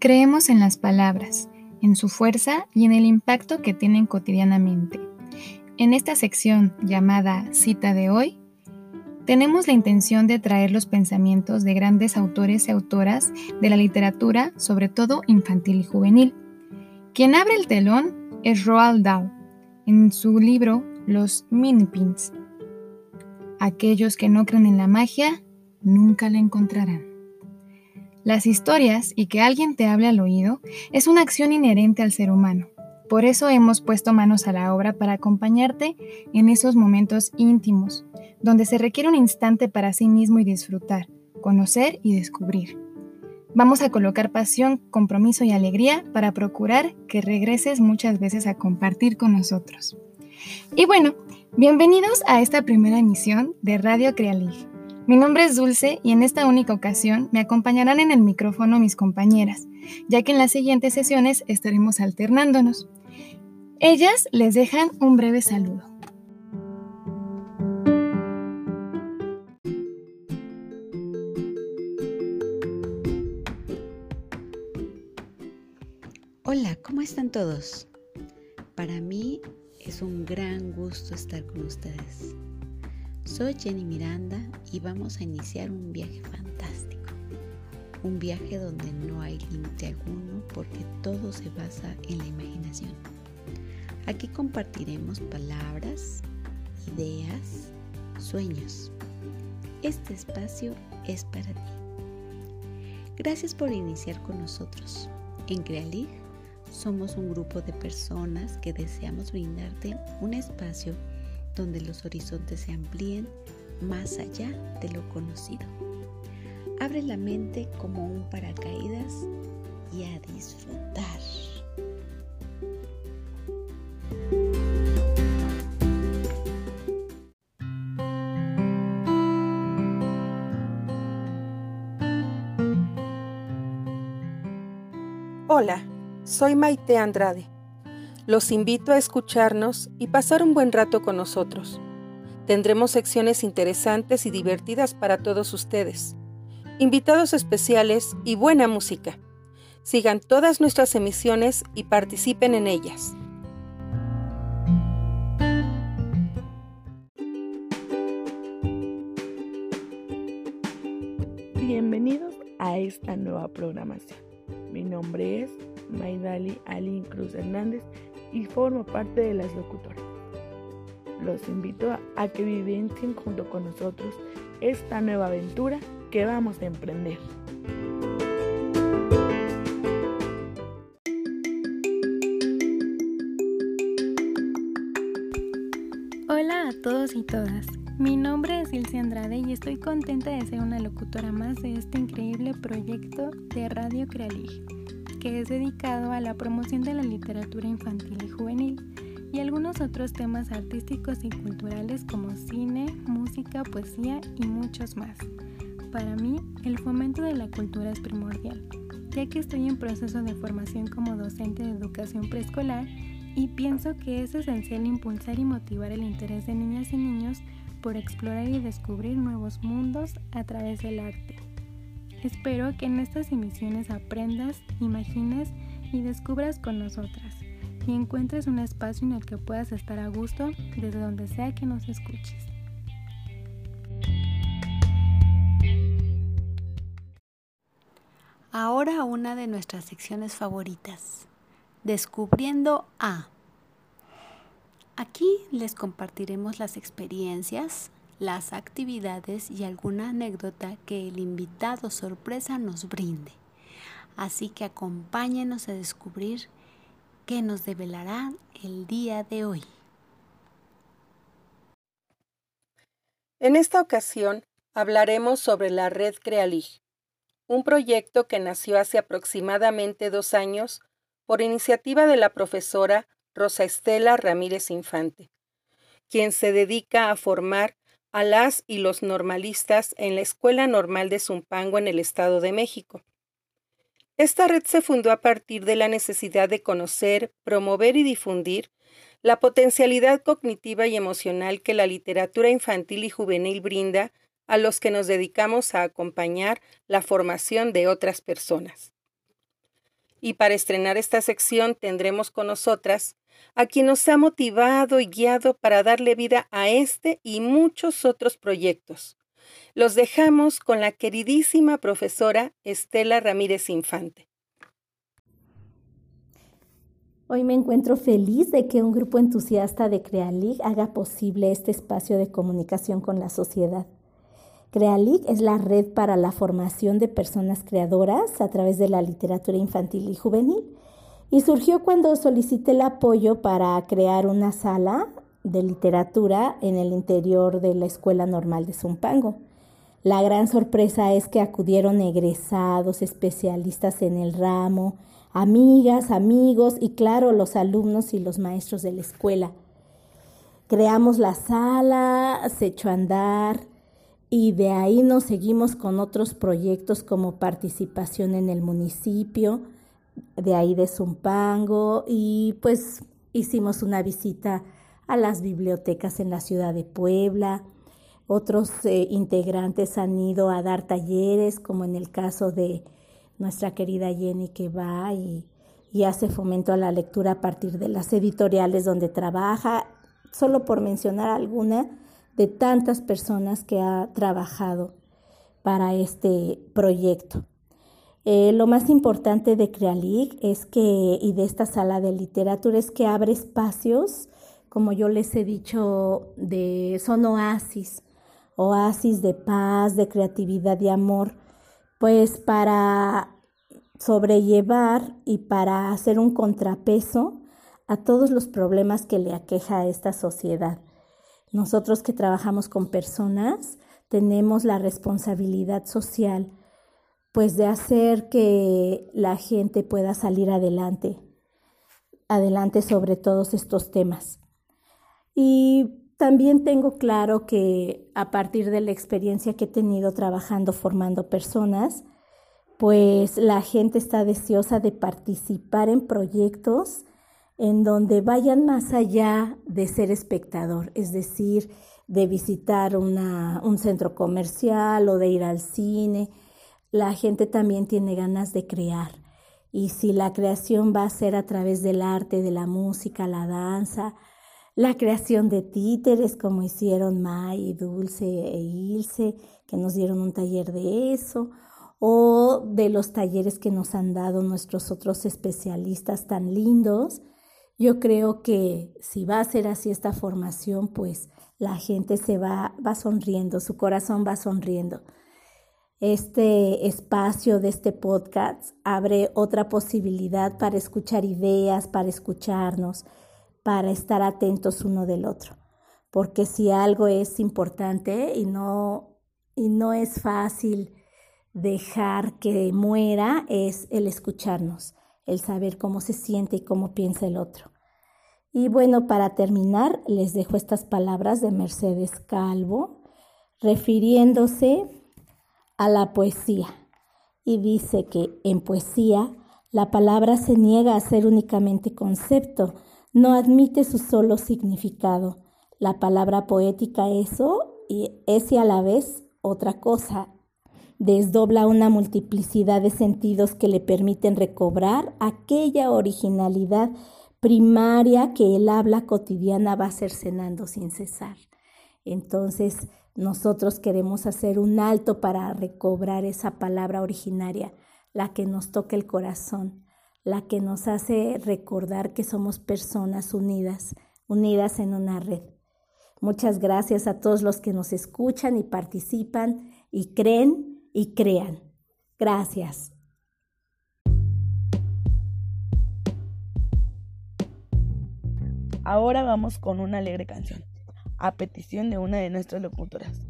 Creemos en las palabras, en su fuerza y en el impacto que tienen cotidianamente. En esta sección llamada Cita de hoy, tenemos la intención de traer los pensamientos de grandes autores y autoras de la literatura, sobre todo infantil y juvenil. Quien abre el telón es Roald Dahl, en su libro Los Minipins. Aquellos que no creen en la magia nunca la encontrarán. Las historias y que alguien te hable al oído es una acción inherente al ser humano. Por eso hemos puesto manos a la obra para acompañarte en esos momentos íntimos, donde se requiere un instante para sí mismo y disfrutar, conocer y descubrir. Vamos a colocar pasión, compromiso y alegría para procurar que regreses muchas veces a compartir con nosotros. Y bueno, bienvenidos a esta primera emisión de Radio Crealig. Mi nombre es Dulce y en esta única ocasión me acompañarán en el micrófono mis compañeras, ya que en las siguientes sesiones estaremos alternándonos. Ellas les dejan un breve saludo. Hola, ¿cómo están todos? Para mí es un gran gusto estar con ustedes. Soy Jenny Miranda y vamos a iniciar un viaje fantástico. Un viaje donde no hay límite alguno porque todo se basa en la imaginación. Aquí compartiremos palabras, ideas, sueños. Este espacio es para ti. Gracias por iniciar con nosotros. En Crealig somos un grupo de personas que deseamos brindarte un espacio donde los horizontes se amplíen más allá de lo conocido. Abre la mente como un paracaídas y a disfrutar. Hola, soy Maite Andrade. Los invito a escucharnos y pasar un buen rato con nosotros. Tendremos secciones interesantes y divertidas para todos ustedes, invitados especiales y buena música. Sigan todas nuestras emisiones y participen en ellas. Bienvenidos a esta nueva programación. Mi nombre es Maidali Alin Cruz Hernández y formo parte de las locutoras. Los invito a que vivencien junto con nosotros esta nueva aventura que vamos a emprender. Hola a todos y todas. Mi nombre es Ilse Andrade y estoy contenta de ser una locutora más de este increíble proyecto de Radio Crealig, que es dedicado a la promoción de la literatura infantil y juvenil y algunos otros temas artísticos y culturales como cine, música, poesía y muchos más. Para mí, el fomento de la cultura es primordial, ya que estoy en proceso de formación como docente de educación preescolar y pienso que es esencial impulsar y motivar el interés de niñas y niños por explorar y descubrir nuevos mundos a través del arte. Espero que en estas emisiones aprendas, imagines y descubras con nosotras y encuentres un espacio en el que puedas estar a gusto desde donde sea que nos escuches. Ahora una de nuestras secciones favoritas, Descubriendo a. Aquí les compartiremos las experiencias, las actividades y alguna anécdota que el invitado sorpresa nos brinde. Así que acompáñenos a descubrir qué nos develará el día de hoy. En esta ocasión hablaremos sobre la Red Crealig, un proyecto que nació hace aproximadamente dos años por iniciativa de la profesora Rosa Estela Ramírez Infante, quien se dedica a formar a las y los normalistas en la Escuela Normal de Zumpango en el Estado de México. Esta red se fundó a partir de la necesidad de conocer, promover y difundir la potencialidad cognitiva y emocional que la literatura infantil y juvenil brinda a los que nos dedicamos a acompañar la formación de otras personas. Y para estrenar esta sección tendremos con nosotras a quien nos ha motivado y guiado para darle vida a este y muchos otros proyectos. Los dejamos con la queridísima profesora Estela Ramírez Infante. Hoy me encuentro feliz de que un grupo entusiasta de CreaLig haga posible este espacio de comunicación con la sociedad. CreaLig es la red para la formación de personas creadoras a través de la literatura infantil y juvenil y surgió cuando solicité el apoyo para crear una sala de literatura en el interior de la Escuela Normal de Zumpango. La gran sorpresa es que acudieron egresados, especialistas en el ramo, amigas, amigos y claro, los alumnos y los maestros de la escuela. Creamos la sala, se echó a andar y de ahí nos seguimos con otros proyectos como participación en el municipio, de ahí de Zumpango y pues hicimos una visita a las bibliotecas en la ciudad de Puebla. Otros eh, integrantes han ido a dar talleres, como en el caso de nuestra querida Jenny que va y, y hace fomento a la lectura a partir de las editoriales donde trabaja, solo por mencionar alguna de tantas personas que ha trabajado para este proyecto. Eh, lo más importante de CreaLig es que, y de esta sala de literatura, es que abre espacios, como yo les he dicho, de, son oasis, oasis de paz, de creatividad, de amor, pues para sobrellevar y para hacer un contrapeso a todos los problemas que le aqueja a esta sociedad. Nosotros que trabajamos con personas tenemos la responsabilidad social pues de hacer que la gente pueda salir adelante, adelante sobre todos estos temas. Y también tengo claro que a partir de la experiencia que he tenido trabajando formando personas, pues la gente está deseosa de participar en proyectos en donde vayan más allá de ser espectador, es decir, de visitar un centro comercial o de ir al cine, la gente también tiene ganas de crear. Y si la creación va a ser a través del arte, de la música, la danza, la creación de títeres como hicieron May, Dulce e Ilse, que nos dieron un taller de eso, o de los talleres que nos han dado nuestros otros especialistas tan lindos, yo creo que si va a ser así esta formación, pues la gente se va, va sonriendo, su corazón va sonriendo este espacio de este podcast abre otra posibilidad para escuchar ideas, para escucharnos, para estar atentos uno del otro. Porque si algo es importante y no, y no es fácil dejar que muera, es el escucharnos, el saber cómo se siente y cómo piensa el otro. Y bueno, para terminar, les dejo estas palabras de Mercedes Calvo, refiriéndose a la poesía y dice que en poesía la palabra se niega a ser únicamente concepto, no admite su solo significado. La palabra poética eso y es y a la vez otra cosa. Desdobla una multiplicidad de sentidos que le permiten recobrar aquella originalidad primaria que el habla cotidiana va cercenando sin cesar. Entonces, nosotros queremos hacer un alto para recobrar esa palabra originaria, la que nos toca el corazón, la que nos hace recordar que somos personas unidas, unidas en una red. Muchas gracias a todos los que nos escuchan y participan y creen y crean. Gracias. Ahora vamos con una alegre canción a petición de una de nuestras locutoras.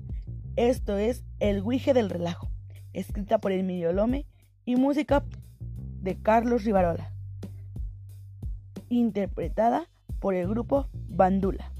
Esto es El Guije del Relajo, escrita por Emilio Lome y música de Carlos Rivarola, interpretada por el grupo Bandula.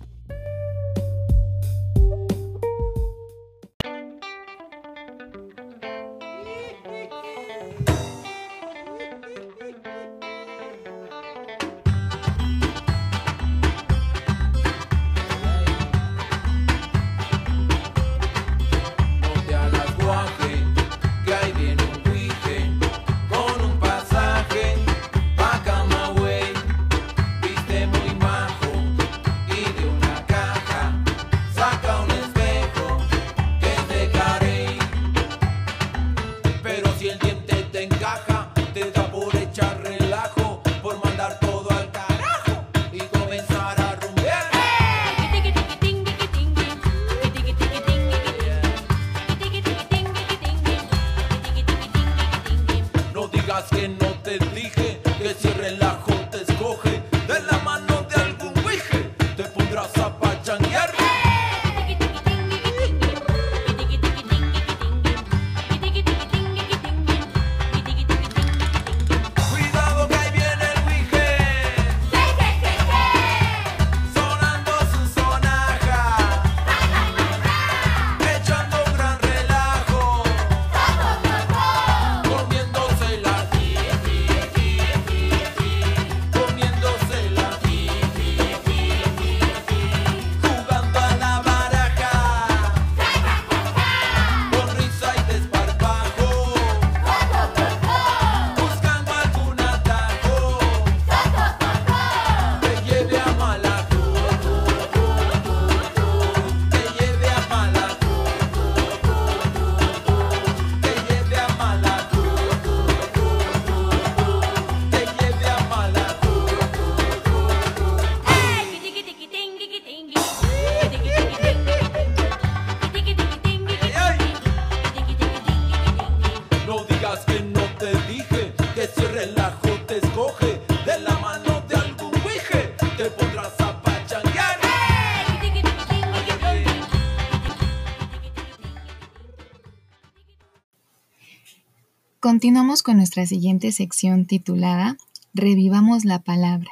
Continuamos con nuestra siguiente sección titulada Revivamos la palabra,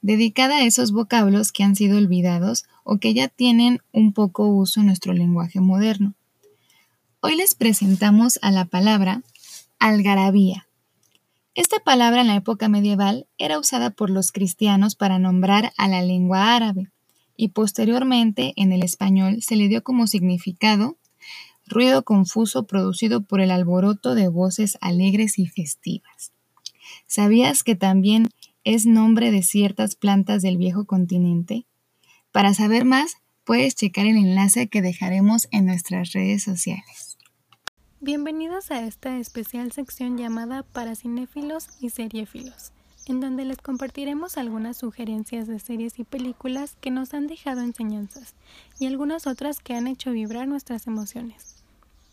dedicada a esos vocablos que han sido olvidados o que ya tienen un poco uso en nuestro lenguaje moderno. Hoy les presentamos a la palabra algarabía. Esta palabra en la época medieval era usada por los cristianos para nombrar a la lengua árabe y posteriormente en el español se le dio como significado ruido confuso producido por el alboroto de voces alegres y festivas. ¿Sabías que también es nombre de ciertas plantas del viejo continente? Para saber más, puedes checar el enlace que dejaremos en nuestras redes sociales. Bienvenidos a esta especial sección llamada para cinéfilos y seriéfilos, en donde les compartiremos algunas sugerencias de series y películas que nos han dejado enseñanzas y algunas otras que han hecho vibrar nuestras emociones.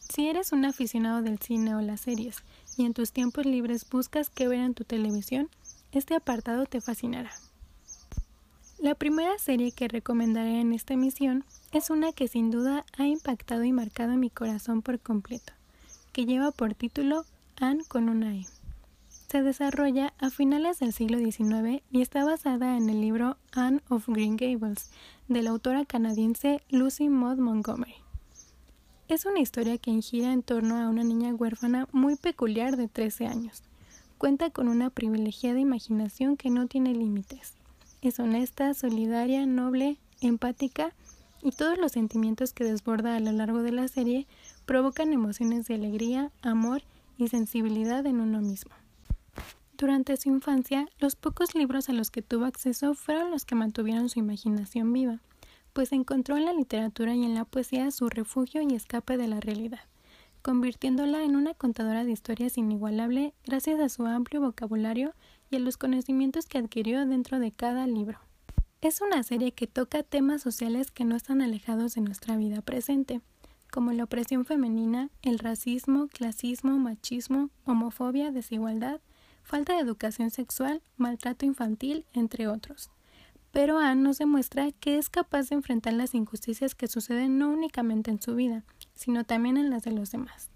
Si eres un aficionado del cine o las series y en tus tiempos libres buscas qué ver en tu televisión, este apartado te fascinará. La primera serie que recomendaré en esta emisión es una que sin duda ha impactado y marcado mi corazón por completo, que lleva por título Anne con una E. Se desarrolla a finales del siglo XIX y está basada en el libro Anne of Green Gables de la autora canadiense Lucy Maud Montgomery. Es una historia que gira en torno a una niña huérfana muy peculiar de 13 años. Cuenta con una privilegiada imaginación que no tiene límites. Es honesta, solidaria, noble, empática y todos los sentimientos que desborda a lo largo de la serie provocan emociones de alegría, amor y sensibilidad en uno mismo. Durante su infancia, los pocos libros a los que tuvo acceso fueron los que mantuvieron su imaginación viva pues encontró en la literatura y en la poesía su refugio y escape de la realidad, convirtiéndola en una contadora de historias inigualable gracias a su amplio vocabulario y a los conocimientos que adquirió dentro de cada libro. Es una serie que toca temas sociales que no están alejados de nuestra vida presente, como la opresión femenina, el racismo, clasismo, machismo, homofobia, desigualdad, falta de educación sexual, maltrato infantil, entre otros pero Anne nos demuestra que es capaz de enfrentar las injusticias que suceden no únicamente en su vida, sino también en las de los demás.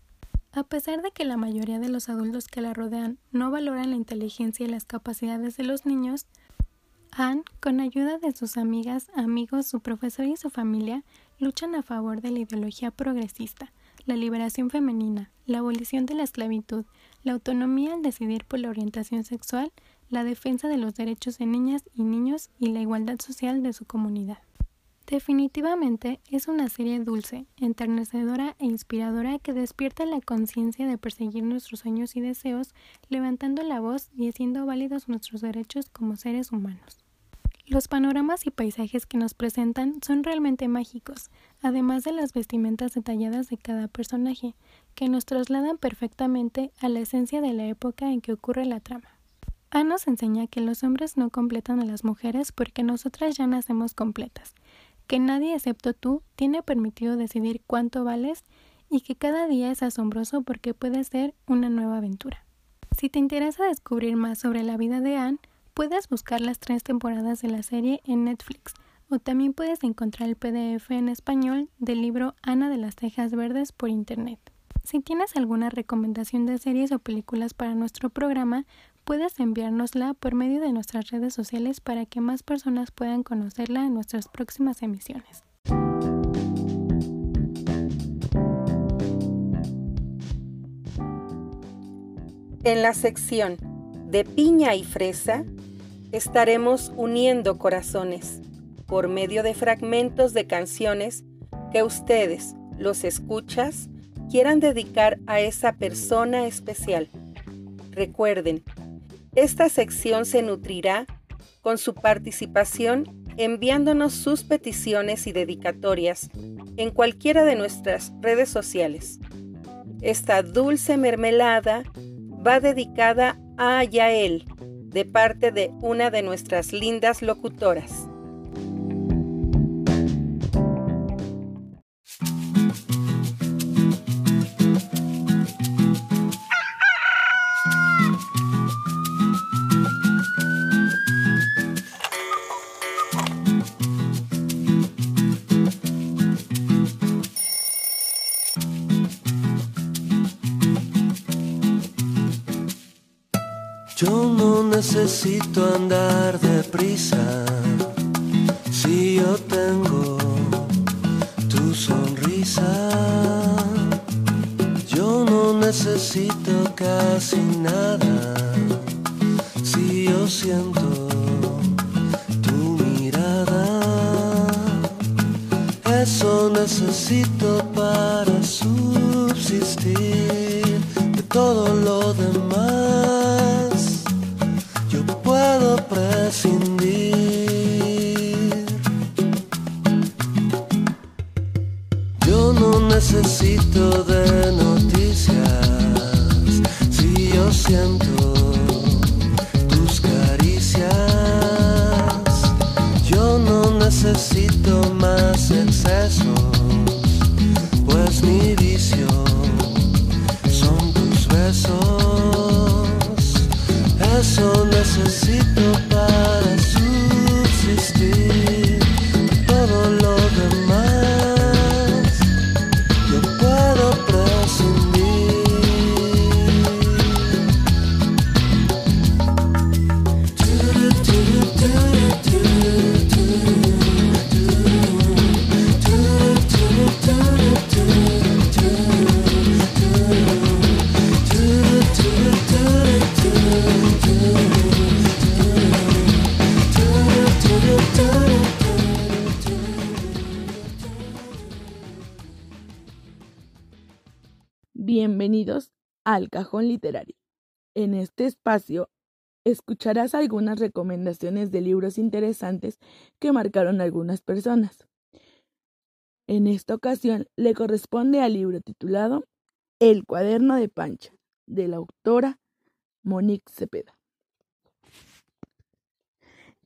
A pesar de que la mayoría de los adultos que la rodean no valoran la inteligencia y las capacidades de los niños, Anne, con ayuda de sus amigas, amigos, su profesor y su familia, luchan a favor de la ideología progresista, la liberación femenina, la abolición de la esclavitud, la autonomía al decidir por la orientación sexual la defensa de los derechos de niñas y niños y la igualdad social de su comunidad. Definitivamente es una serie dulce, enternecedora e inspiradora que despierta la conciencia de perseguir nuestros sueños y deseos, levantando la voz y haciendo válidos nuestros derechos como seres humanos. Los panoramas y paisajes que nos presentan son realmente mágicos, además de las vestimentas detalladas de cada personaje, que nos trasladan perfectamente a la esencia de la época en que ocurre la trama. A nos enseña que los hombres no completan a las mujeres porque nosotras ya nacemos completas, que nadie excepto tú tiene permitido decidir cuánto vales y que cada día es asombroso porque puede ser una nueva aventura. Si te interesa descubrir más sobre la vida de Anne, puedes buscar las tres temporadas de la serie en Netflix o también puedes encontrar el PDF en español del libro Ana de las Tejas Verdes por internet. Si tienes alguna recomendación de series o películas para nuestro programa, puedes enviárnosla por medio de nuestras redes sociales para que más personas puedan conocerla en nuestras próximas emisiones. En la sección de piña y fresa estaremos uniendo corazones por medio de fragmentos de canciones que ustedes, los escuchas, quieran dedicar a esa persona especial. Recuerden esta sección se nutrirá con su participación enviándonos sus peticiones y dedicatorias en cualquiera de nuestras redes sociales. Esta dulce mermelada va dedicada a Yael de parte de una de nuestras lindas locutoras. Necesito andar deprisa si yo tengo tu sonrisa. Yo no necesito casi nada si yo siento tu mirada. Eso necesito para subsistir necesito de noticias. Si yo siento al Cajón Literario. En este espacio escucharás algunas recomendaciones de libros interesantes que marcaron algunas personas. En esta ocasión le corresponde al libro titulado El cuaderno de Pancha, de la autora Monique Cepeda.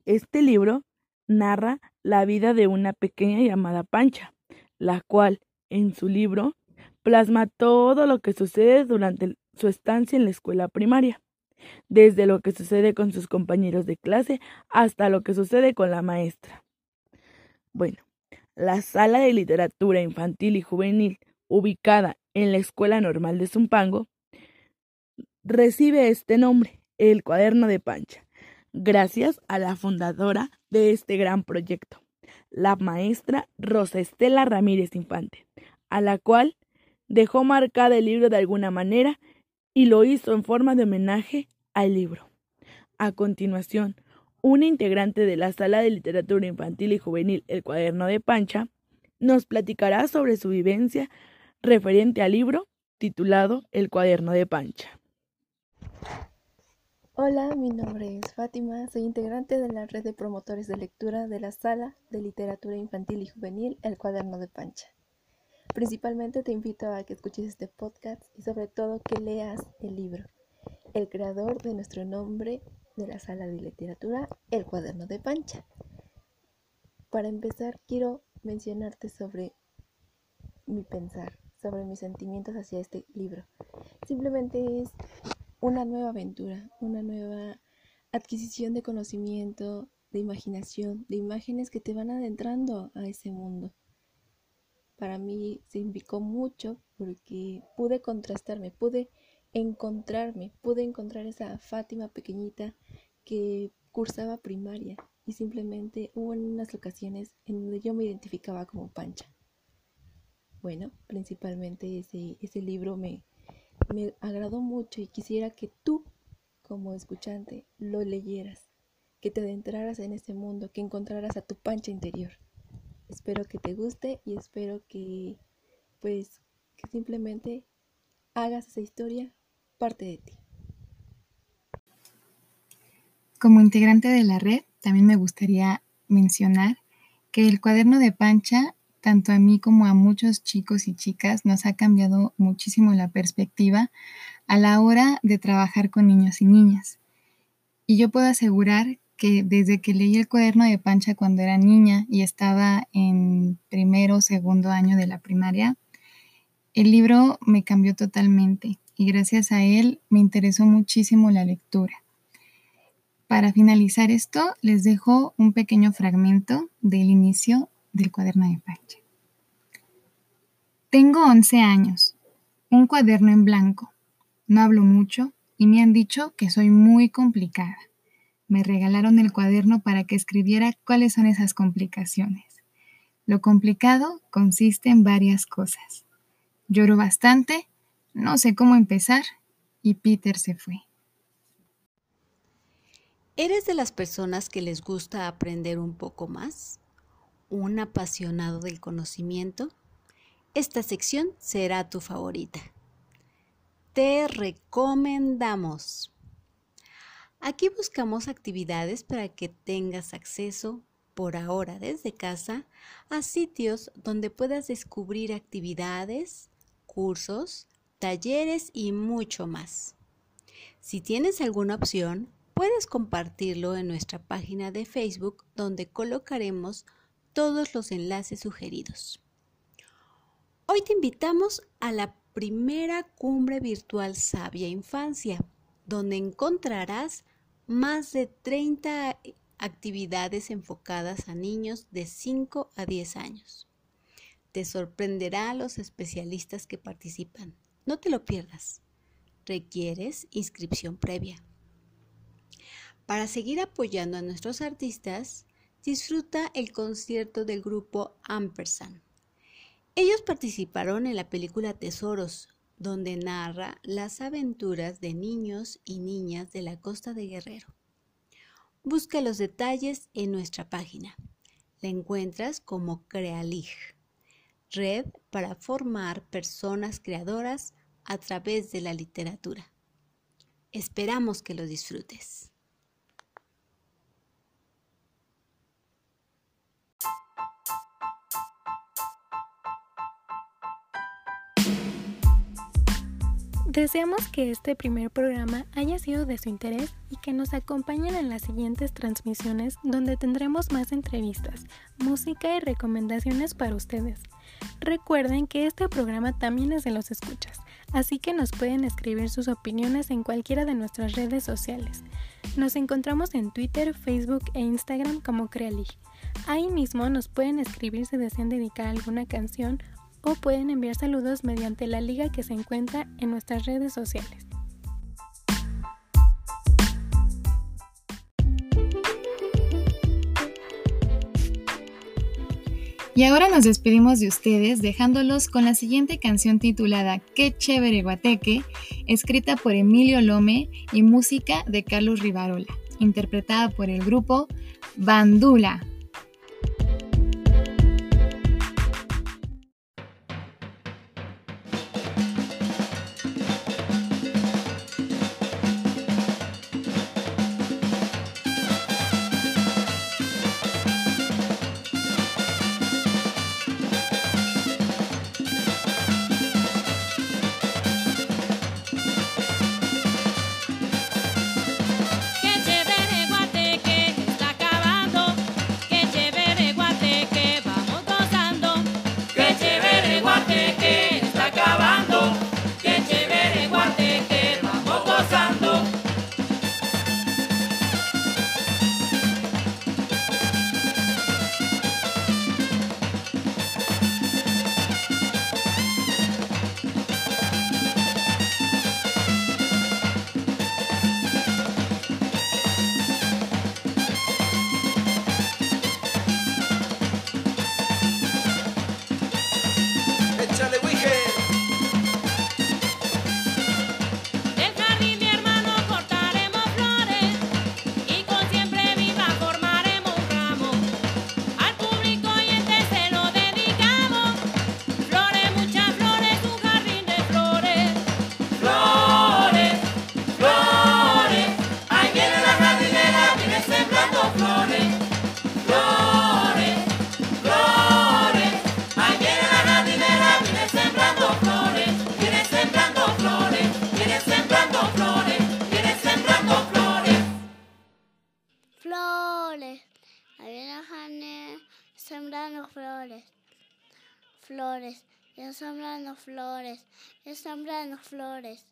Este libro narra la vida de una pequeña llamada Pancha, la cual en su libro plasma todo lo que sucede durante su estancia en la escuela primaria, desde lo que sucede con sus compañeros de clase hasta lo que sucede con la maestra. Bueno, la sala de literatura infantil y juvenil, ubicada en la Escuela Normal de Zumpango, recibe este nombre, el cuaderno de Pancha, gracias a la fundadora de este gran proyecto, la maestra Rosa Estela Ramírez Infante, a la cual dejó marcada el libro de alguna manera y lo hizo en forma de homenaje al libro. A continuación, una integrante de la Sala de Literatura Infantil y Juvenil El Cuaderno de Pancha nos platicará sobre su vivencia referente al libro titulado El Cuaderno de Pancha. Hola, mi nombre es Fátima, soy integrante de la red de promotores de lectura de la Sala de Literatura Infantil y Juvenil El Cuaderno de Pancha. Principalmente te invito a que escuches este podcast y sobre todo que leas el libro, el creador de nuestro nombre de la Sala de Literatura, El Cuaderno de Pancha. Para empezar, quiero mencionarte sobre mi pensar, sobre mis sentimientos hacia este libro. Simplemente es una nueva aventura, una nueva adquisición de conocimiento, de imaginación, de imágenes que te van adentrando a ese mundo. Para mí significó mucho porque pude contrastarme, pude encontrarme, pude encontrar esa Fátima pequeñita que cursaba primaria y simplemente hubo unas ocasiones en donde yo me identificaba como Pancha. Bueno, principalmente ese, ese libro me, me agradó mucho y quisiera que tú, como escuchante, lo leyeras, que te adentraras en ese mundo, que encontraras a tu pancha interior. Espero que te guste y espero que, pues, que simplemente hagas esa historia parte de ti. Como integrante de la red, también me gustaría mencionar que el cuaderno de Pancha tanto a mí como a muchos chicos y chicas nos ha cambiado muchísimo la perspectiva a la hora de trabajar con niños y niñas. Y yo puedo asegurar que desde que leí el cuaderno de Pancha cuando era niña y estaba en primero o segundo año de la primaria, el libro me cambió totalmente y gracias a él me interesó muchísimo la lectura. Para finalizar esto, les dejo un pequeño fragmento del inicio del cuaderno de Pancha. Tengo 11 años, un cuaderno en blanco. No hablo mucho, y me han dicho que soy muy complicada. Me regalaron el cuaderno para que escribiera cuáles son esas complicaciones. Lo complicado consiste en varias cosas. Lloro bastante, no sé cómo empezar y Peter se fue. ¿Eres de las personas que les gusta aprender un poco más? ¿Un apasionado del conocimiento? Esta sección será tu favorita. Te recomendamos. Aquí buscamos actividades para que tengas acceso por ahora desde casa a sitios donde puedas descubrir actividades, cursos, talleres y mucho más. Si tienes alguna opción, puedes compartirlo en nuestra página de Facebook donde colocaremos todos los enlaces sugeridos. Hoy te invitamos a la primera cumbre virtual Sabia Infancia, donde encontrarás más de 30 actividades enfocadas a niños de 5 a 10 años. Te sorprenderá a los especialistas que participan. No te lo pierdas. Requieres inscripción previa. Para seguir apoyando a nuestros artistas, disfruta el concierto del grupo Ampersand. Ellos participaron en la película Tesoros, donde narra las aventuras de niños y niñas de la costa de Guerrero. Busca los detalles en nuestra página. La encuentras como Crealig, red para formar personas creadoras a través de la literatura. Esperamos que lo disfrutes. Deseamos que este primer programa haya sido de su interés y que nos acompañen en las siguientes transmisiones donde tendremos más entrevistas, música y recomendaciones para ustedes. Recuerden que este programa también es de los escuchas, así que nos pueden escribir sus opiniones en cualquiera de nuestras redes sociales. Nos encontramos en Twitter, Facebook e Instagram como Crealig. Ahí mismo nos pueden escribir si desean dedicar alguna canción pueden enviar saludos mediante la liga que se encuentra en nuestras redes sociales. Y ahora nos despedimos de ustedes dejándolos con la siguiente canción titulada Qué chévere guateque, escrita por Emilio Lome y música de Carlos Rivarola, interpretada por el grupo Bandula. Flores, ya sembrando flores.